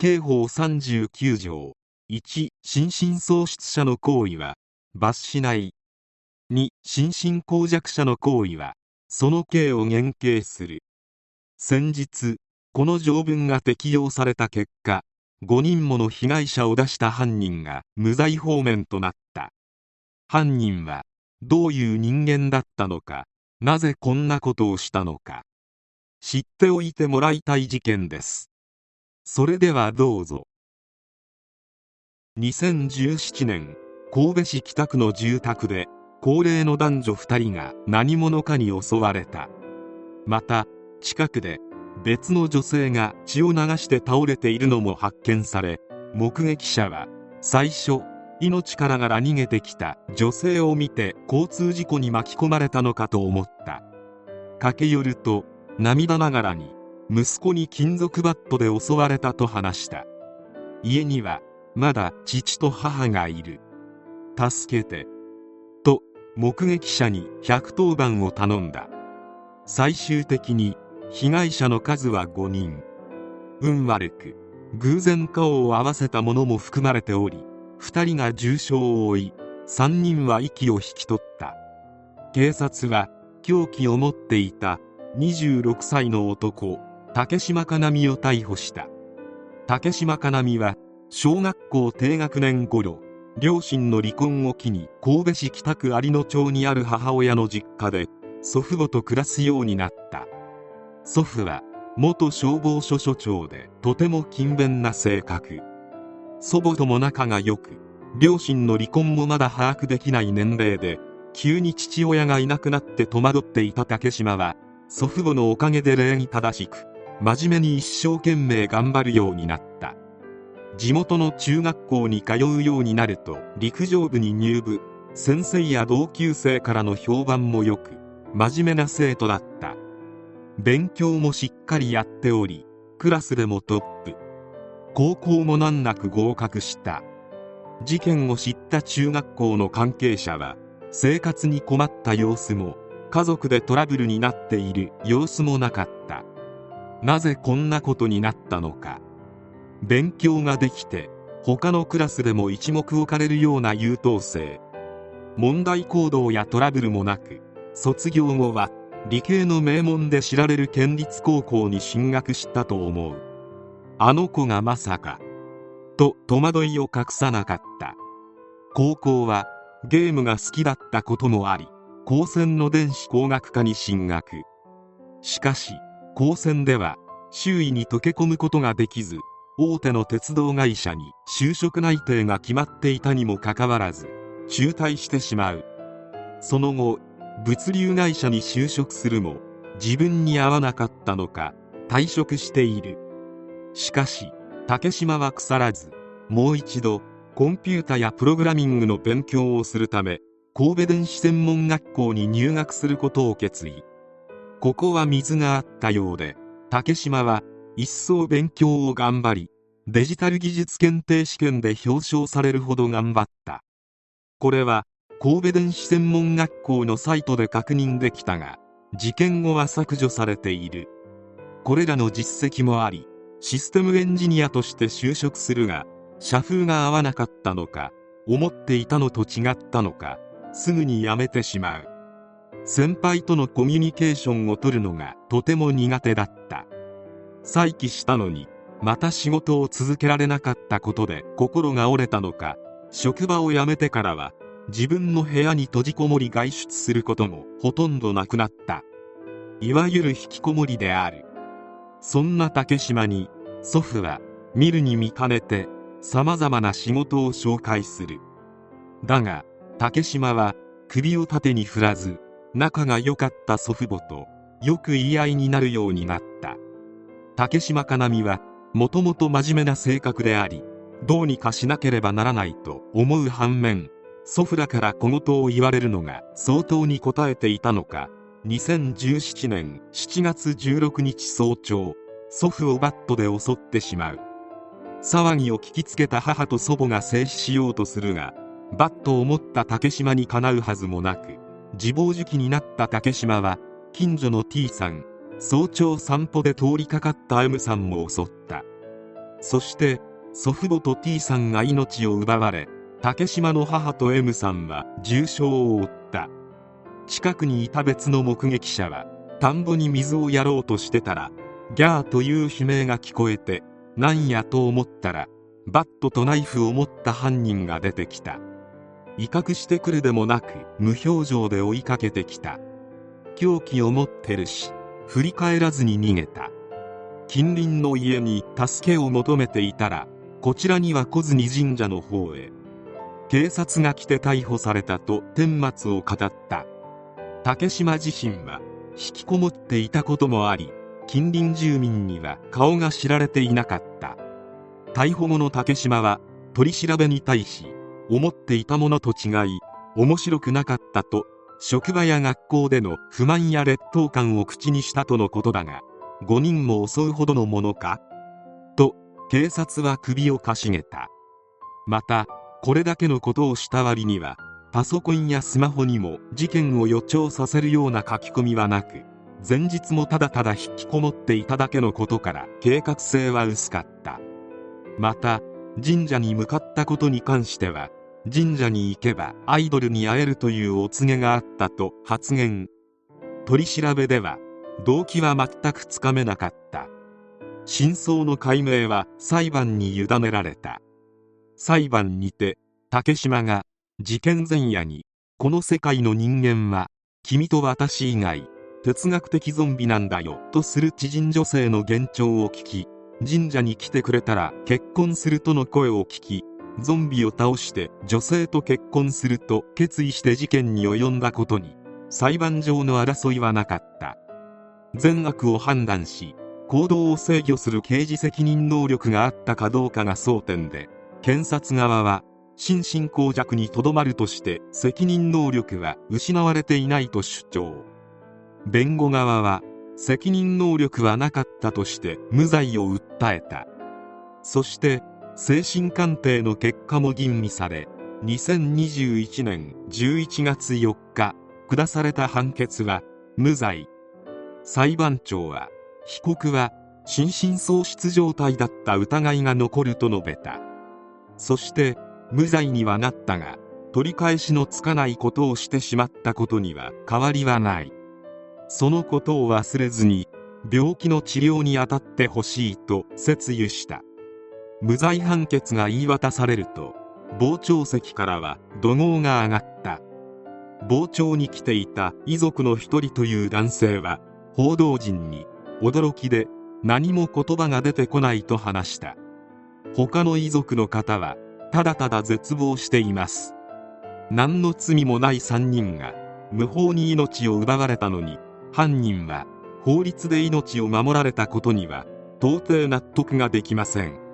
刑法39条。1心神喪失者の行為は罰しない。2心神耗弱者の行為はその刑を減刑する。先日この条文が適用された結果5人もの被害者を出した犯人が無罪放免となった。犯人はどういう人間だったのかなぜこんなことをしたのか。知っておいてもらいたい事件です。それではどうぞ。2017年神戸市北区の住宅で高齢の男女2人が何者かに襲われた。また近くで別の女性が血を流して倒れているのも発見され目撃者は最初命からがら逃げてきた女性を見て交通事故に巻き込まれたのかと思った。駆け寄ると涙ながらに息子に金属バットで襲われたと話した。家にはまだ父と母がいる。助けて。と目撃者に110番を頼んだ。最終的に被害者の数は5人。運悪く偶然顔を合わせたものも含まれており2人が重傷を負い3人は息を引き取った。警察は凶器を持っていた26歳の男竹島かなみを逮捕した。竹島かなみは小学校低学年頃両親の離婚を機に神戸市北区有野町にある母親の実家で祖父母と暮らすようになった。祖父は元消防署署長でとても勤勉な性格。祖母とも仲が良く両親の離婚もまだ把握できない年齢で急に父親がいなくなって戸惑っていた竹島は祖父母のおかげで礼儀正しく真面目に一生懸命頑張るようになった。地元の中学校に通うようになると陸上部に入部。先生や同級生からの評判も良く真面目な生徒だった。勉強もしっかりやっておりクラスでもトップ。高校も難なく合格した。事件を知った中学校の関係者は生活に困った様子も家族でトラブルになっている様子もなかった。なぜこんなことになったのか。勉強ができて他のクラスでも一目置かれるような優等生。問題行動やトラブルもなく卒業後は理系の名門で知られる県立高校に進学したと思う。あの子がまさかと戸惑いを隠さなかった。高校はゲームが好きだったこともあり高専の電子工学科に進学。しかし高専では周囲に溶け込むことができず大手の鉄道会社に就職内定が決まっていたにもかかわらず中退してしまう。その後物流会社に就職するも自分に合わなかったのか退職している。しかし竹島は腐らずもう一度コンピュータやプログラミングの勉強をするため神戸電子専門学校に入学することを決意。ここは水があったようで竹島は一層勉強を頑張りデジタル技術検定試験で表彰されるほど頑張った。これは神戸電子専門学校のサイトで確認できたが事件後は削除されている。これらの実績もありシステムエンジニアとして就職するが社風が合わなかったのか思っていたのと違ったのかすぐに辞めてしまう。先輩とのコミュニケーションを取るのがとても苦手だった。再起したのにまた仕事を続けられなかったことで心が折れたのか職場を辞めてからは自分の部屋に閉じこもり外出することもほとんどなくなった。いわゆる引きこもりである。そんな竹島に祖父は見るに見かねて様々な仕事を紹介する。だが竹島は首を縦に振らず仲が良かった祖父母とよく言い合いになるようになった。竹島かなみはもともと真面目な性格でありどうにかしなければならないと思う反面祖父らから小言を言われるのが相当に応えていたのか2017年7月16日早朝祖父をバットで襲ってしまう。騒ぎを聞きつけた母と祖母が制止しようとするがバットを持った竹島にかなうはずもなく自暴自棄になった竹島は近所の T さん早朝散歩で通りかかった M さんも襲った。そして祖父母と T さんが命を奪われ竹島の母と M さんは重傷を負った。近くにいた別の目撃者は田んぼに水をやろうとしてたらギャーという悲鳴が聞こえてなんやと思ったらバットとナイフを持った犯人が出てきた。威嚇してくるでもなく無表情で追いかけてきた。凶器を持ってるし振り返らずに逃げた。近隣の家に助けを求めていたらこちらには小泉神社の方へ。警察が来て逮捕されたと顛末を語った。竹島自身は引きこもっていたこともあり近隣住民には顔が知られていなかった。逮捕後の竹島は取り調べに対し思っていたものと違い面白くなかったと職場や学校での不満や劣等感を口にしたとのことだが5人も襲うほどのものか？と警察は首をかしげた。またこれだけのことをした割にはパソコンやスマホにも事件を予兆させるような書き込みはなく前日もただただ引きこもっていただけのことから計画性は薄かった。また神社に向かったことに関しては神社に行けばアイドルに会えるというお告げがあったと発言。取り調べでは動機は全くつかめなかった。真相の解明は裁判に委ねられた。裁判にて竹島が事件前夜にこの世界の人間は君と私以外哲学的ゾンビなんだよとする知人女性の幻聴を聞き神社に来てくれたら結婚するとの声を聞きゾンビを倒して女性と結婚すると決意して事件に及んだことに裁判上の争いはなかった。善悪を判断し行動を制御する刑事責任能力があったかどうかが争点で検察側は心神耗弱にとどまるとして責任能力は失われていないと主張。弁護側は責任能力はなかったとして無罪を訴えた。そして精神鑑定の結果も吟味され2021年11月4日下された判決は無罪。裁判長は被告は心神喪失状態だった疑いが残ると述べた。そして無罪にはなったが取り返しのつかないことをしてしまったことには変わりはない。そのことを忘れずに病気の治療に当たってほしいと説諭した。無罪判決が言い渡されると傍聴席からは怒号が上がった。傍聴に来ていた遺族の一人という男性は報道陣に驚きで何も言葉が出てこないと話した。他の遺族の方はただただ絶望しています。何の罪もない3人が無法に命を奪われたのに犯人は法律で命を守られたことには到底納得ができません。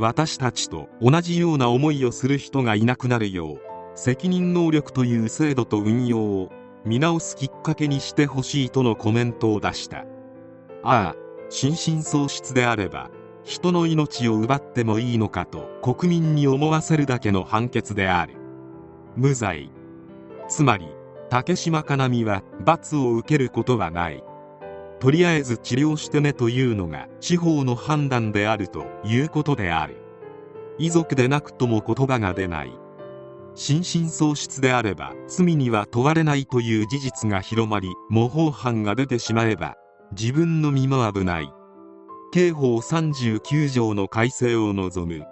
私たちと同じような思いをする人がいなくなるよう責任能力という制度と運用を見直すきっかけにしてほしいとのコメントを出した。ああ心神喪失であれば人の命を奪ってもいいのかと国民に思わせるだけの判決である。無罪。つまり竹島かなみは罰を受けることはない。とりあえず治療してねというのが司法の判断であるということである。遺族でなくとも言葉が出ない。心神喪失であれば罪には問われないという事実が広まり模倣犯が出てしまえば自分の身も危ない。刑法39条の改正を望む。